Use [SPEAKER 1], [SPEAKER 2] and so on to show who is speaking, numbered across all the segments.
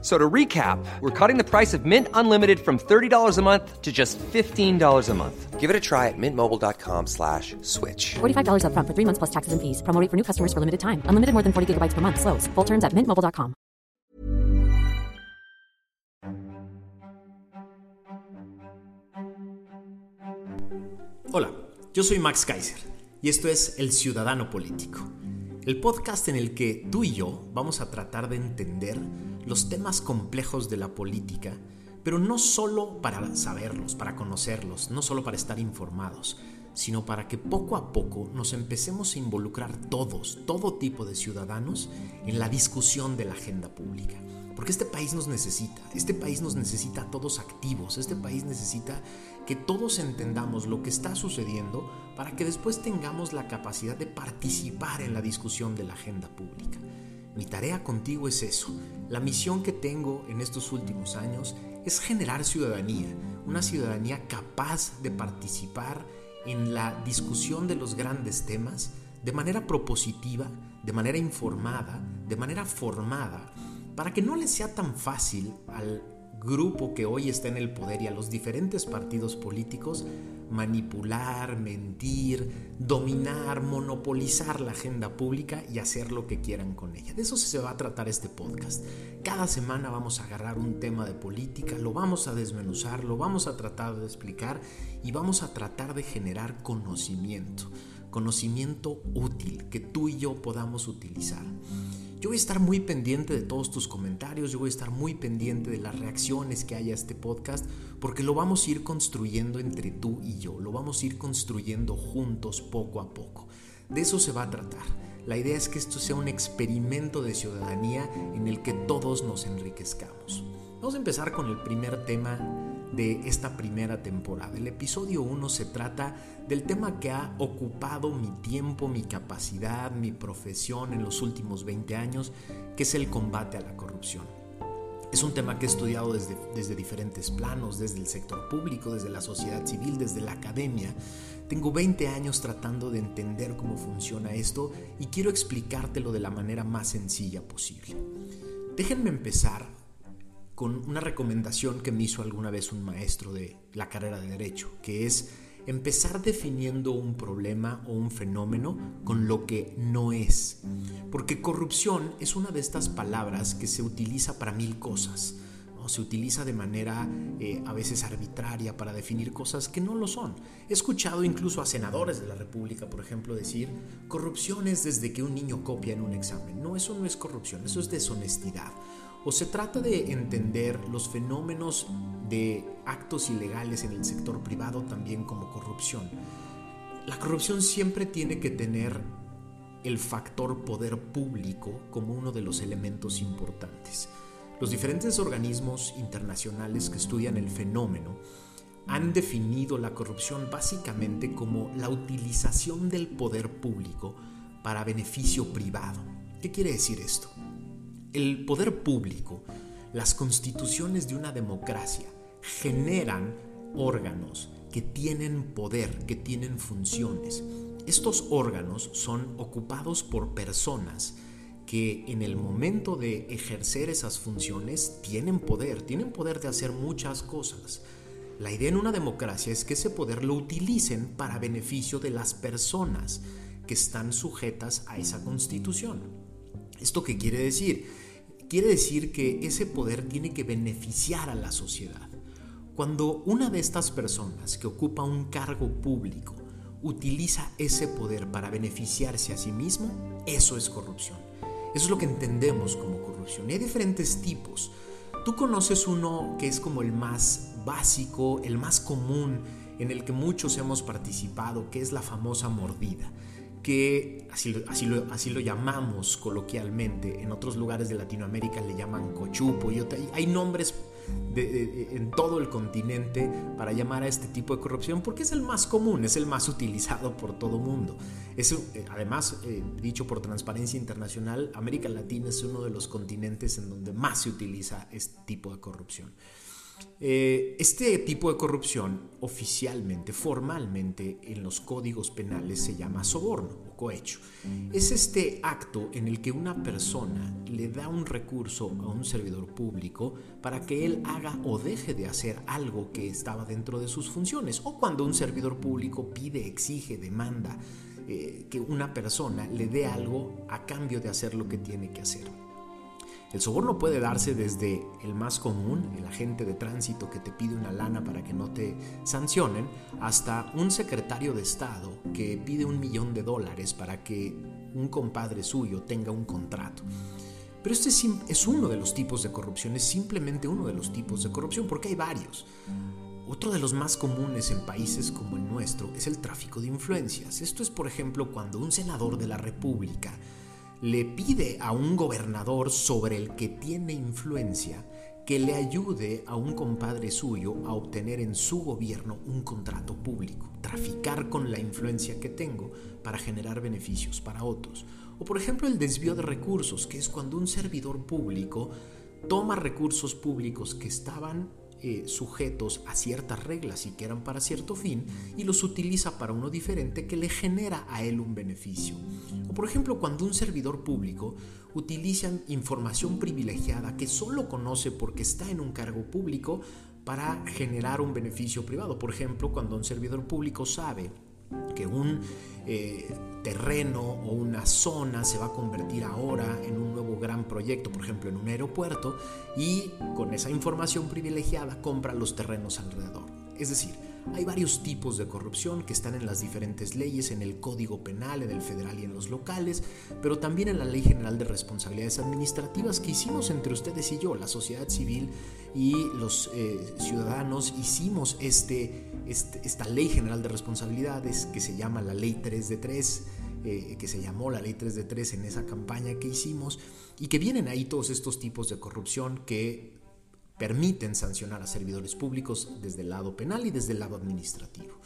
[SPEAKER 1] So to recap, we're cutting the price of Mint Unlimited from $30 a month to just $15 a month.
[SPEAKER 2] Give it a try at mintmobile.com slash switch.
[SPEAKER 3] $45 upfront for three months plus taxes and fees. Promo rate for new customers for limited time. Unlimited more than 40 gigabytes per month. Slows. Full terms at mintmobile.com.
[SPEAKER 4] Hola, yo soy Max Kaiser y esto es El Ciudadano Político, el podcast en el que tú y yo vamos a tratar de entender los temas complejos de la política, pero no solo para saberlos, para conocerlos, no solo para estar informados, sino para que poco a poco nos empecemos a involucrar todos, todo tipo de ciudadanos, en la discusión de la agenda pública. Porque este país nos necesita, este país nos necesita a todos activos, este país necesita que todos entendamos lo que está sucediendo para que después tengamos la capacidad de participar en la discusión de la agenda pública. Mi tarea contigo es eso. La misión que tengo en estos últimos años es generar ciudadanía, una ciudadanía capaz de participar en la discusión de los grandes temas de manera propositiva, de manera informada, de manera formada, para que no le sea tan fácil al grupo que hoy está en el poder y a los diferentes partidos políticos manipular, mentir, dominar, monopolizar la agenda pública y hacer lo que quieran con ella. De eso se va a tratar este podcast. Cada semana vamos a agarrar un tema de política, lo vamos a desmenuzar, lo vamos a tratar de explicar y vamos a tratar de generar conocimiento, conocimiento útil que tú y yo podamos utilizar. Yo voy a estar muy pendiente de todos tus comentarios, yo voy a estar muy pendiente de las reacciones que haya a este podcast, porque lo vamos a ir construyendo entre tú y yo, lo vamos a ir construyendo juntos poco a poco. De eso se va a tratar. La idea es que esto sea un experimento de ciudadanía en el que todos nos enriquezcamos. Vamos a empezar con el primer tema de esta primera temporada. El episodio 1 se trata del tema que ha ocupado mi tiempo, mi capacidad, mi profesión en los últimos 20 años, que es el combate a la corrupción. Es un tema que he estudiado desde, desde diferentes planos, desde el sector público, desde la sociedad civil, desde la academia. Tengo 20 años tratando de entender cómo funciona esto y quiero explicártelo de la manera más sencilla posible. Déjenme empezar con una recomendación que me hizo alguna vez un maestro de la carrera de derecho, que es empezar definiendo un problema o un fenómeno con lo que no es. Porque corrupción es una de estas palabras que se utiliza para mil cosas. Se utiliza de manera eh, a veces arbitraria para definir cosas que no lo son. He escuchado incluso a senadores de la República, por ejemplo, decir, corrupción es desde que un niño copia en un examen. No, eso no es corrupción, eso es deshonestidad o se trata de entender los fenómenos de actos ilegales en el sector privado también como corrupción. La corrupción siempre tiene que tener el factor poder público como uno de los elementos importantes. Los diferentes organismos internacionales que estudian el fenómeno han definido la corrupción básicamente como la utilización del poder público para beneficio privado. ¿Qué quiere decir esto? El poder público, las constituciones de una democracia generan órganos que tienen poder, que tienen funciones. Estos órganos son ocupados por personas que en el momento de ejercer esas funciones tienen poder, tienen poder de hacer muchas cosas. La idea en una democracia es que ese poder lo utilicen para beneficio de las personas que están sujetas a esa constitución. ¿Esto qué quiere decir? Quiere decir que ese poder tiene que beneficiar a la sociedad. Cuando una de estas personas que ocupa un cargo público utiliza ese poder para beneficiarse a sí mismo, eso es corrupción. Eso es lo que entendemos como corrupción. Y hay diferentes tipos. Tú conoces uno que es como el más básico, el más común, en el que muchos hemos participado, que es la famosa mordida que así, lo, llamamos coloquialmente, en otros lugares de Latinoamérica le llaman cochupo, y hay nombres en todo el continente para llamar a este tipo de corrupción porque es el más común, es el más utilizado por todo mundo. Eh, además, eh, dicho por Transparencia Internacional, América Latina es uno de los continentes en donde más se utiliza este tipo de corrupción. Eh, este tipo de corrupción oficialmente, formalmente, en los códigos penales se llama soborno o cohecho. Es este acto en el que una persona le da un recurso a un servidor público para que él haga o deje de hacer algo que estaba dentro de sus funciones. O cuando un servidor público pide, exige, demanda eh, que una persona le dé algo a cambio de hacer lo que tiene que hacer. El soborno puede darse desde el más común, el agente de tránsito que te pide una lana para que no te sancionen, hasta un secretario de Estado que pide un millón de dólares para que un compadre suyo tenga un contrato. Pero este es uno de los tipos de corrupción, es simplemente uno de los tipos de corrupción, porque hay varios. Otro de los más comunes en países como el nuestro es el tráfico de influencias. Esto es, por ejemplo, cuando un senador de la República le pide a un gobernador sobre el que tiene influencia que le ayude a un compadre suyo a obtener en su gobierno un contrato público, traficar con la influencia que tengo para generar beneficios para otros. O por ejemplo el desvío de recursos, que es cuando un servidor público toma recursos públicos que estaban eh, sujetos a ciertas reglas y que eran para cierto fin y los utiliza para uno diferente que le genera a él un beneficio. O por ejemplo, cuando un servidor público utiliza información privilegiada que solo conoce porque está en un cargo público para generar un beneficio privado. Por ejemplo, cuando un servidor público sabe que un eh, terreno o una zona se va a convertir ahora en un nuevo gran proyecto, por ejemplo en un aeropuerto, y con esa información privilegiada compra los terrenos alrededor. Es decir, hay varios tipos de corrupción que están en las diferentes leyes, en el Código Penal, en el federal y en los locales, pero también en la Ley General de Responsabilidades Administrativas que hicimos entre ustedes y yo, la sociedad civil y los eh, ciudadanos, hicimos este, este, esta Ley General de Responsabilidades que se llama la Ley 3 de 3. Eh, que se llamó la ley 3 de 3 en esa campaña que hicimos y que vienen ahí todos estos tipos de corrupción que permiten sancionar a servidores públicos desde el lado penal y desde el lado administrativo.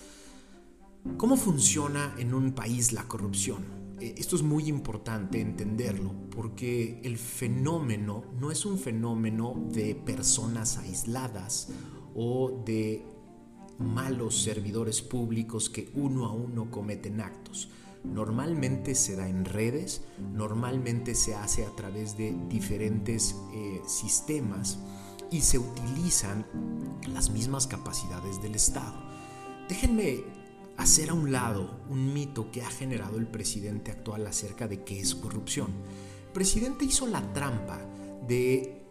[SPEAKER 4] ¿Cómo funciona en un país la corrupción? Eh, esto es muy importante entenderlo porque el fenómeno no es un fenómeno de personas aisladas o de malos servidores públicos que uno a uno cometen actos. Normalmente se da en redes, normalmente se hace a través de diferentes eh, sistemas y se utilizan las mismas capacidades del Estado. Déjenme hacer a un lado un mito que ha generado el presidente actual acerca de qué es corrupción. El presidente hizo la trampa de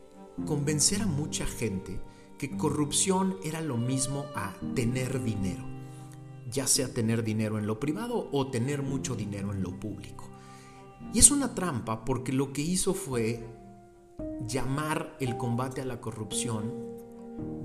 [SPEAKER 4] convencer a mucha gente que corrupción era lo mismo a tener dinero, ya sea tener dinero en lo privado o tener mucho dinero en lo público. Y es una trampa porque lo que hizo fue llamar el combate a la corrupción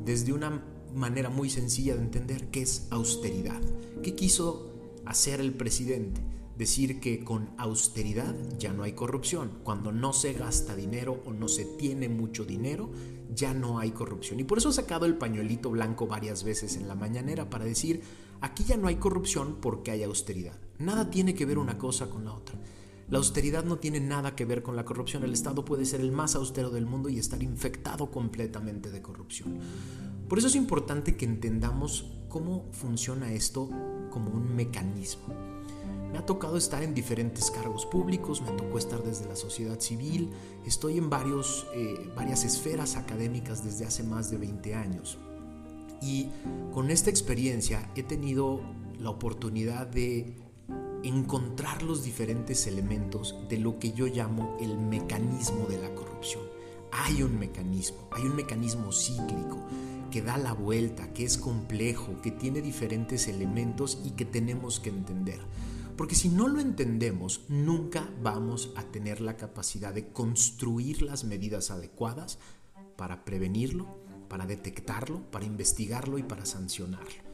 [SPEAKER 4] desde una manera muy sencilla de entender que es austeridad. ¿Qué quiso hacer el presidente? Decir que con austeridad ya no hay corrupción. Cuando no se gasta dinero o no se tiene mucho dinero, ya no hay corrupción. Y por eso ha sacado el pañuelito blanco varias veces en la mañanera para decir, aquí ya no hay corrupción porque hay austeridad. Nada tiene que ver una cosa con la otra. La austeridad no tiene nada que ver con la corrupción. El Estado puede ser el más austero del mundo y estar infectado completamente de corrupción. Por eso es importante que entendamos cómo funciona esto como un mecanismo. Me ha tocado estar en diferentes cargos públicos, me tocó estar desde la sociedad civil, estoy en varios, eh, varias esferas académicas desde hace más de 20 años. Y con esta experiencia he tenido la oportunidad de encontrar los diferentes elementos de lo que yo llamo el mecanismo de la corrupción. Hay un mecanismo, hay un mecanismo cíclico que da la vuelta, que es complejo, que tiene diferentes elementos y que tenemos que entender. Porque si no lo entendemos, nunca vamos a tener la capacidad de construir las medidas adecuadas para prevenirlo, para detectarlo, para investigarlo y para sancionarlo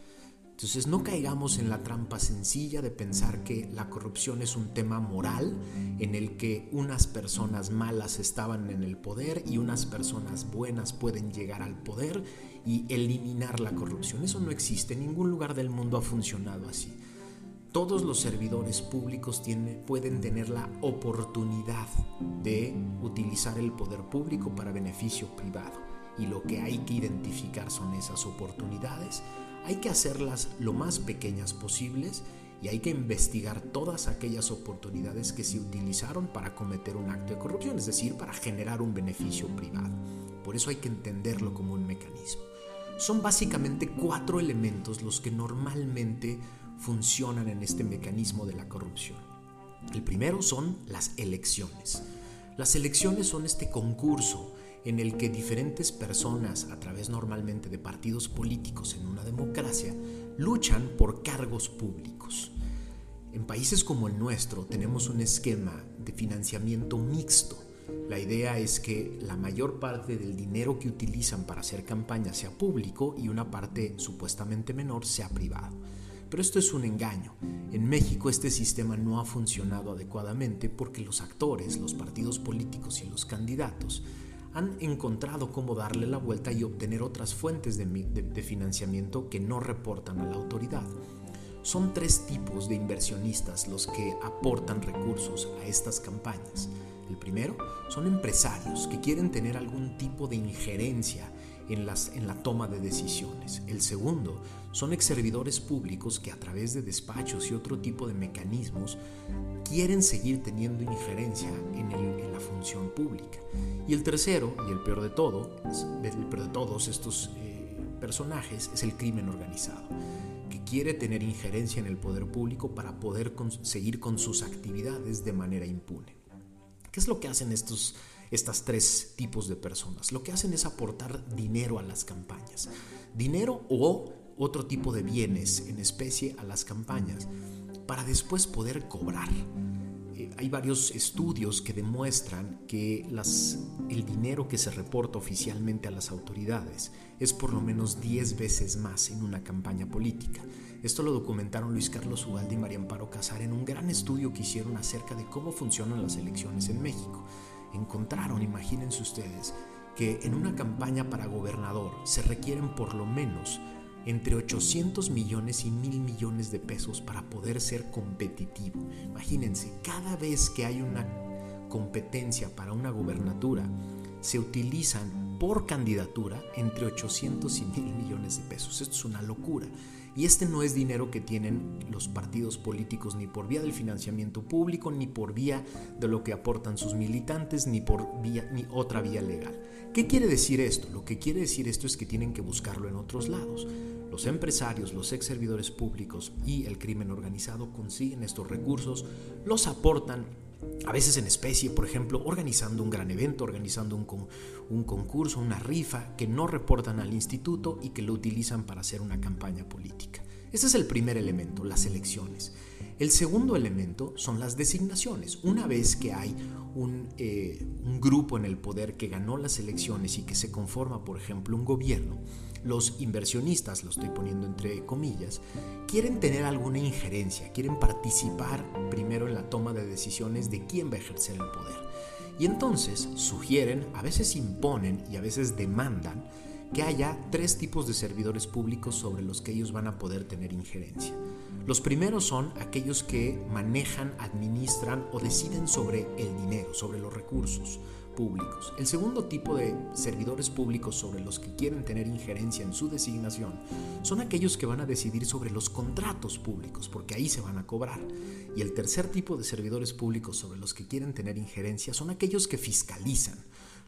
[SPEAKER 4] Entonces no caigamos en la trampa sencilla de pensar que la corrupción es un tema moral en el que unas personas malas estaban en el poder y unas personas buenas pueden llegar al poder y eliminar la corrupción. Eso no existe, en ningún lugar del mundo ha funcionado así. Todos los servidores públicos pueden tener la oportunidad de utilizar el poder público para beneficio privado y lo que hay que identificar son esas oportunidades hay que hacerlas lo más pequeñas posibles y hay que investigar todas aquellas oportunidades que se utilizaron para cometer un acto de corrupción, es decir, para generar un beneficio privado. Por eso hay que entenderlo como un mecanismo. Son básicamente cuatro elementos los que normalmente funcionan en este mecanismo de la corrupción. El primero son las elecciones. Las elecciones son este concurso en el que diferentes personas, a través normalmente de partidos políticos en una democracia, luchan por cargos públicos. En países como el nuestro tenemos un esquema de financiamiento mixto. La idea es que la mayor parte del dinero que utilizan para hacer campaña sea público y una parte supuestamente menor sea privado. Pero esto es un engaño. En México este sistema no ha funcionado adecuadamente porque los actores, los partidos políticos y los candidatos han encontrado cómo darle la vuelta y obtener otras fuentes de, financiamiento que no reportan a la autoridad. Son tres tipos de inversionistas los que aportan recursos a estas campañas. El primero son empresarios que quieren tener algún tipo de injerencia en, las, en la toma de decisiones. El segundo son ex servidores públicos que a través de despachos y otro tipo de mecanismos quieren seguir teniendo injerencia en, la función pública. Y el tercero, y el peor de todo, el peor de todos estos eh, personajes, es el crimen organizado, que quiere tener injerencia en el poder público para poder seguir con sus actividades de manera impune. ¿Qué es lo que hacen estos estas tres tipos de personas. Lo que hacen es aportar dinero a las campañas. Dinero o otro tipo de bienes en especie a las campañas para después poder cobrar. Eh, hay varios estudios que demuestran que el dinero que se reporta oficialmente a las autoridades es por lo menos 10 veces más en una campaña política. Esto lo documentaron Luis Carlos Ugalde y María Amparo Casar en un gran estudio que hicieron acerca de cómo funcionan las elecciones en México encontraron, imagínense ustedes, que en una campaña para gobernador se requieren por lo menos entre 800 millones y mil millones de pesos para poder ser competitivo. Imagínense, cada vez que hay una competencia para una gobernatura, se utilizan por candidatura entre 800 y mil millones de pesos. Esto es una locura. Y este no es dinero que tienen los partidos políticos ni por vía del financiamiento público, ni por vía de lo que aportan sus militantes, ni por vía ni otra vía legal. ¿Qué quiere decir esto? Lo que quiere decir esto es que tienen que buscarlo en otros lados. Los empresarios, los ex servidores públicos y el crimen organizado consiguen estos recursos, los aportan a veces en especie, por ejemplo, organizando un gran evento, organizando un, un, concurso, una rifa, que no reportan al instituto y que lo utilizan para hacer una campaña política. Ese es el primer elemento, las elecciones. El segundo elemento son las designaciones. Una vez que hay un, eh, un grupo en el poder que ganó las elecciones y que se conforma, por ejemplo, un gobierno, los inversionistas, lo estoy poniendo entre comillas, quieren tener alguna injerencia, quieren participar primero en la toma de decisiones de quién va a ejercer el poder. Y entonces sugieren, a veces imponen y a veces demandan que haya tres tipos de servidores públicos sobre los que ellos van a poder tener injerencia. Los primeros son aquellos que manejan, administran o deciden sobre el dinero, sobre los recursos públicos. El segundo tipo de servidores públicos sobre los que quieren tener injerencia en su designación son aquellos que van a decidir sobre los contratos públicos, porque ahí se van a cobrar. Y el tercer tipo de servidores públicos sobre los que quieren tener injerencia son aquellos que fiscalizan,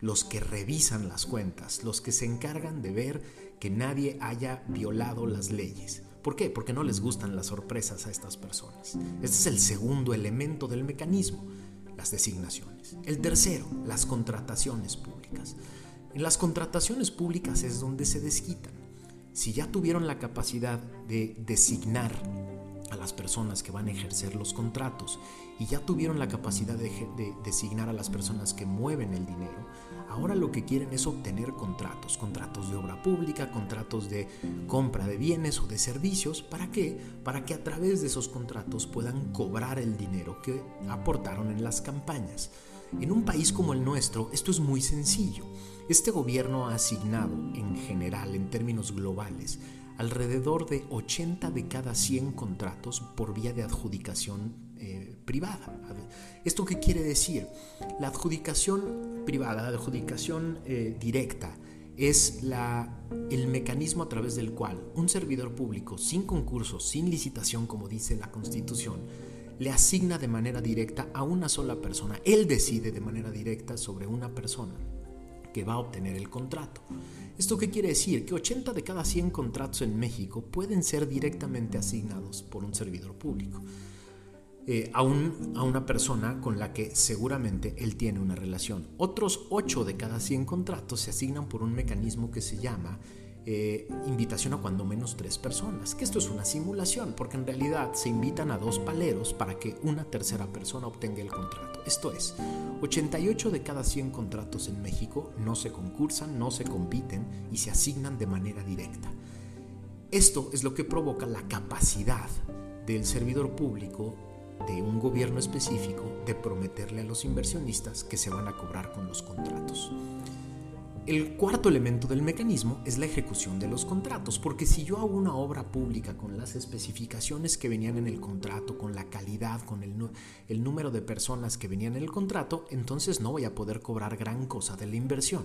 [SPEAKER 4] los que revisan las cuentas, los que se encargan de ver que nadie haya violado las leyes. ¿Por qué? Porque no les gustan las sorpresas a estas personas. Este es el segundo elemento del mecanismo las designaciones. El tercero, las contrataciones públicas. En las contrataciones públicas es donde se desquitan. Si ya tuvieron la capacidad de designar a las personas que van a ejercer los contratos y ya tuvieron la capacidad de, designar a las personas que mueven el dinero, Ahora lo que quieren es obtener contratos, contratos de obra pública, contratos de compra de bienes o de servicios. ¿Para qué? Para que a través de esos contratos puedan cobrar el dinero que aportaron en las campañas. En un país como el nuestro esto es muy sencillo. Este gobierno ha asignado en general, en términos globales, alrededor de 80 de cada 100 contratos por vía de adjudicación eh, privada. ¿Esto qué quiere decir? La adjudicación privada, la adjudicación eh, directa, es la, el mecanismo a través del cual un servidor público, sin concurso, sin licitación, como dice la Constitución, le asigna de manera directa a una sola persona. Él decide de manera directa sobre una persona que va a obtener el contrato. ¿Esto qué quiere decir? Que 80 de cada 100 contratos en México pueden ser directamente asignados por un servidor público. Eh, a, una persona con la que seguramente él tiene una relación. Otros 8 de cada 100 contratos se asignan por un mecanismo que se llama eh, invitación a cuando menos tres personas, que esto es una simulación, porque en realidad se invitan a dos paleros para que una tercera persona obtenga el contrato. Esto es, 88 de cada 100 contratos en México no se concursan, no se compiten y se asignan de manera directa. Esto es lo que provoca la capacidad del servidor público de un gobierno específico de prometerle a los inversionistas que se van a cobrar con los contratos. El cuarto elemento del mecanismo es la ejecución de los contratos, porque si yo hago una obra pública con las especificaciones que venían en el contrato, con la calidad, con el, el, número de personas que venían en el contrato, entonces no voy a poder cobrar gran cosa de la inversión.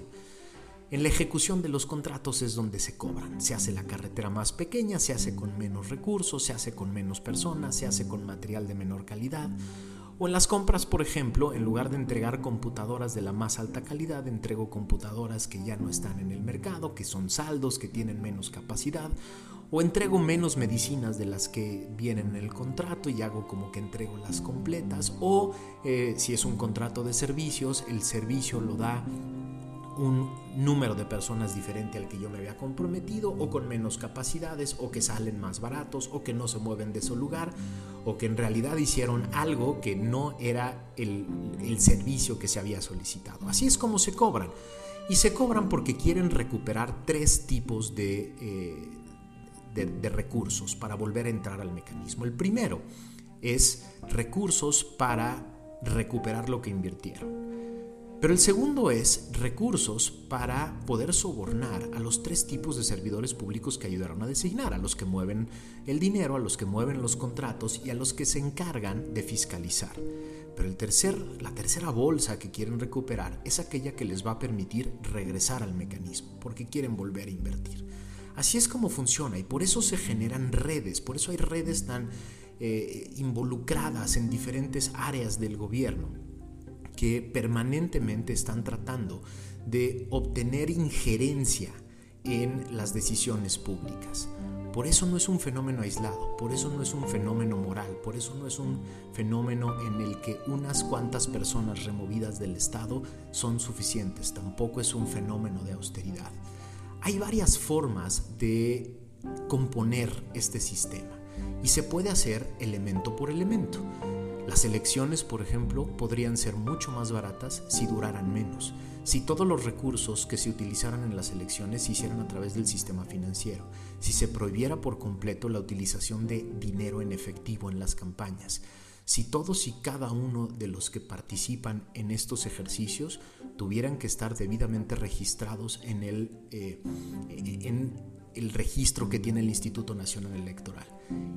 [SPEAKER 4] En la ejecución de los contratos es donde se cobran. Se hace la carretera más pequeña, se hace con menos recursos, se hace con menos personas, se hace con material de menor calidad o en las compras, por ejemplo, en lugar de entregar computadoras de la más alta calidad, entrego computadoras que ya no están en el mercado, que son saldos, que tienen menos capacidad, o entrego menos medicinas de las que vienen en el contrato y hago como que entrego las completas, o eh, si es un contrato de servicios, el servicio lo da un número de personas diferente al que yo me había comprometido o con menos capacidades o que salen más baratos o que no se mueven de su lugar o que en realidad hicieron algo que no era el, servicio que se había solicitado. Así es como se cobran. Y se cobran porque quieren recuperar tres tipos de, eh, de recursos para volver a entrar al mecanismo. El primero es recursos para recuperar lo que invirtieron. Pero el segundo es recursos para poder sobornar a los tres tipos de servidores públicos que ayudaron a designar, a los que mueven el dinero, a los que mueven los contratos y a los que se encargan de fiscalizar. Pero el tercer, la tercera bolsa que quieren recuperar es aquella que les va a permitir regresar al mecanismo, porque quieren volver a invertir. Así es como funciona y por eso se generan redes, por eso hay redes tan eh, involucradas en diferentes áreas del gobierno que permanentemente están tratando de obtener injerencia en las decisiones públicas. Por eso no es un fenómeno aislado, por eso no es un fenómeno moral, por eso no es un fenómeno en el que unas cuantas personas removidas del Estado son suficientes, tampoco es un fenómeno de austeridad. Hay varias formas de componer este sistema y se puede hacer elemento por elemento. Las elecciones, por ejemplo, podrían ser mucho más baratas si duraran menos, si todos los recursos que se utilizaran en las elecciones se hicieran a través del sistema financiero, si se prohibiera por completo la utilización de dinero en efectivo en las campañas, si todos y cada uno de los que participan en estos ejercicios tuvieran que estar debidamente registrados en el, eh, en el registro que tiene el Instituto Nacional Electoral.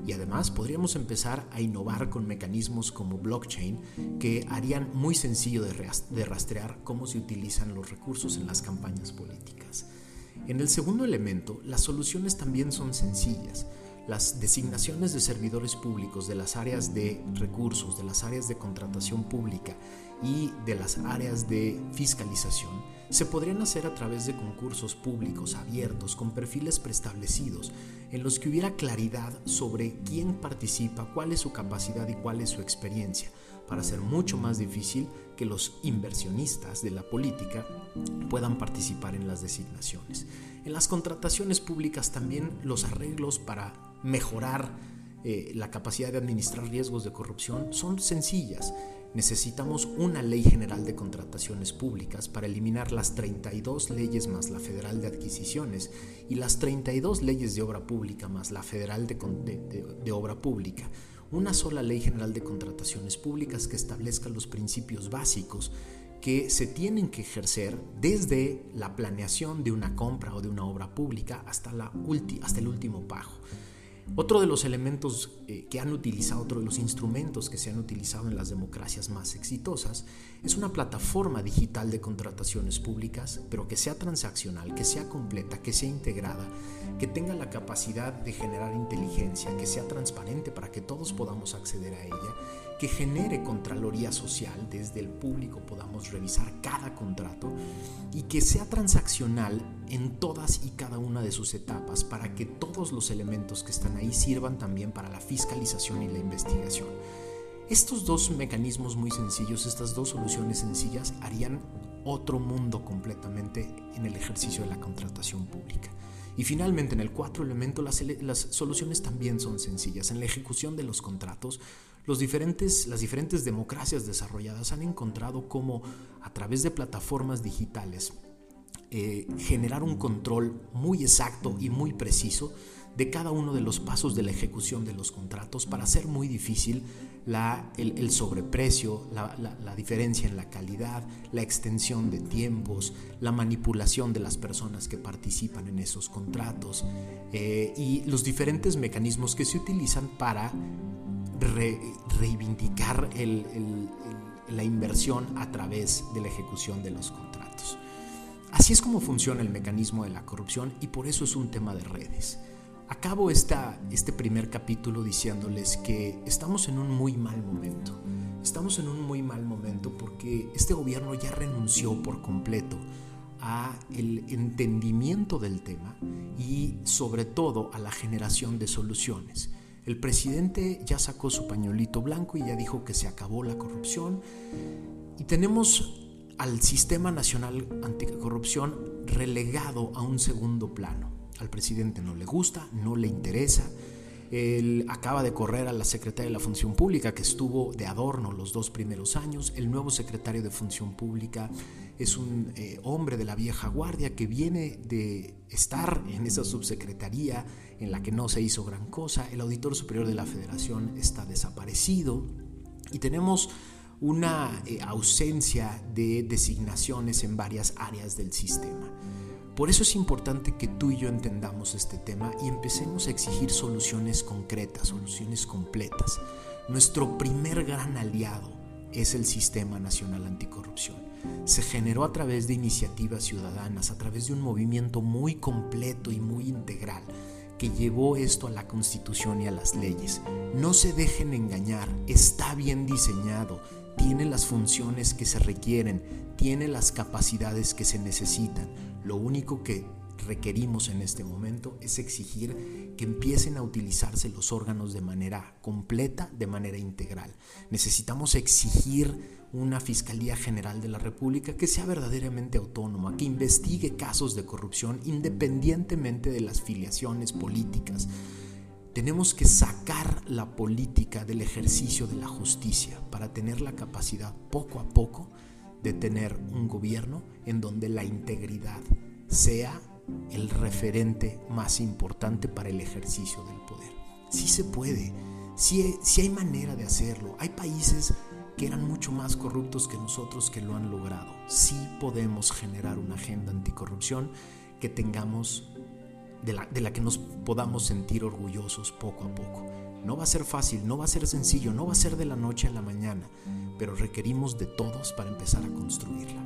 [SPEAKER 4] Y además podríamos empezar a innovar con mecanismos como blockchain que harían muy sencillo de rastrear cómo se utilizan los recursos en las campañas políticas. En el segundo elemento, las soluciones también son sencillas. Las designaciones de servidores públicos de las áreas de recursos, de las áreas de contratación pública y de las áreas de fiscalización se podrían hacer a través de concursos públicos abiertos con perfiles preestablecidos en los que hubiera claridad sobre quién participa, cuál es su capacidad y cuál es su experiencia, para hacer mucho más difícil que los inversionistas de la política puedan participar en las designaciones. En las contrataciones públicas también los arreglos para mejorar eh, la capacidad de administrar riesgos de corrupción son sencillas. Necesitamos una ley general de contrataciones públicas para eliminar las 32 leyes más la federal de adquisiciones y las 32 leyes de obra pública más la federal de obra pública una sola ley general de contrataciones públicas que establezca los principios básicos que se tienen que ejercer desde la planeación de una compra o de una obra pública hasta, la hasta el último pago. Otro de los elementos eh, que han utilizado, otro de los instrumentos que se han utilizado en las democracias más exitosas, es una plataforma digital de contrataciones públicas, pero que sea transaccional, que sea completa, que sea integrada, que tenga la capacidad de generar inteligencia, que sea transparente para que todos podamos acceder a ella que genere contraloría social, desde el público podamos revisar cada contrato y que sea transaccional en todas y cada una de sus etapas para que todos los elementos que están ahí sirvan también para la fiscalización y la investigación. Estos dos mecanismos muy sencillos, estas dos soluciones sencillas harían otro mundo completamente en el ejercicio de la contratación pública. Y finalmente, en el cuatro elemento, las, las, soluciones también son sencillas. En la ejecución de los contratos, los diferentes, las diferentes democracias desarrolladas han encontrado cómo a través de plataformas digitales eh, generar un control muy exacto y muy preciso de cada uno de los pasos de la ejecución de los contratos para hacer muy difícil la, el, sobreprecio, la, diferencia en la calidad, la extensión de tiempos, la manipulación de las personas que participan en esos contratos eh, y los diferentes mecanismos que se utilizan para reivindicar la inversión a través de la ejecución de los contratos. Así es como funciona el mecanismo de la corrupción y por eso es un tema de redes. Acabo esta, este primer capítulo diciéndoles que estamos en un muy mal momento. Estamos en un muy mal momento porque este gobierno ya renunció por completo a el entendimiento del tema y sobre todo a la generación de soluciones. El presidente ya sacó su pañuelito blanco y ya dijo que se acabó la corrupción. Y tenemos al Sistema Nacional Anticorrupción relegado a un segundo plano. Al presidente no le gusta, no le interesa. Él acaba de correr a la secretaria de la Función Pública, que estuvo de adorno los dos primeros años. El nuevo secretario de Función Pública es un eh, hombre de la vieja guardia que viene de estar en esa subsecretaría en la que no se hizo gran cosa. El auditor superior de la federación está desaparecido y tenemos una eh, ausencia de designaciones en varias áreas del sistema. Por eso es importante que tú y yo entendamos este tema y empecemos a exigir soluciones concretas, soluciones completas. Nuestro primer gran aliado es el Sistema Nacional Anticorrupción. Se generó a través de iniciativas ciudadanas, a través de un movimiento muy completo y muy integral que llevó esto a la constitución y a las leyes. No se dejen engañar, está bien diseñado, tiene las funciones que se requieren, tiene las capacidades que se necesitan. Lo único que requerimos en este momento es exigir que empiecen a utilizarse los órganos de manera completa, de manera integral. Necesitamos exigir una Fiscalía General de la República que sea verdaderamente autónoma, que investigue casos de corrupción independientemente de las filiaciones políticas. Tenemos que sacar la política del ejercicio de la justicia para tener la capacidad poco a poco de tener un gobierno en donde la integridad sea el referente más importante para el ejercicio del poder. Sí se puede, sí, hay manera de hacerlo. Hay países que eran mucho más corruptos que nosotros que lo han logrado. Sí podemos generar una agenda anticorrupción que tengamos, de la, que nos podamos sentir orgullosos poco a poco. No va a ser fácil, no va a ser sencillo, no va a ser de la noche a la mañana, pero requerimos de todos para empezar a construirla.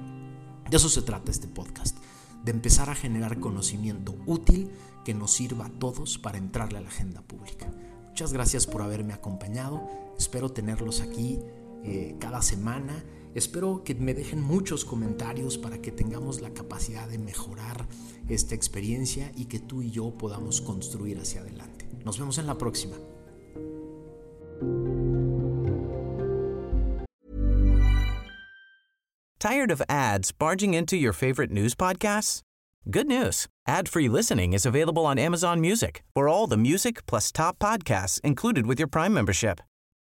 [SPEAKER 4] De eso se trata este podcast de empezar a generar conocimiento útil que nos sirva a todos para entrarle a la agenda pública. Muchas gracias por haberme acompañado. Espero tenerlos aquí eh, cada semana. Espero que me dejen muchos comentarios para que tengamos la capacidad de mejorar esta experiencia y que tú y yo podamos construir hacia adelante. Nos vemos en la próxima.
[SPEAKER 5] Tired of ads barging into your favorite news podcasts? Good news. Ad-free listening is available on Amazon Music for all the music plus top podcasts included with your Prime membership.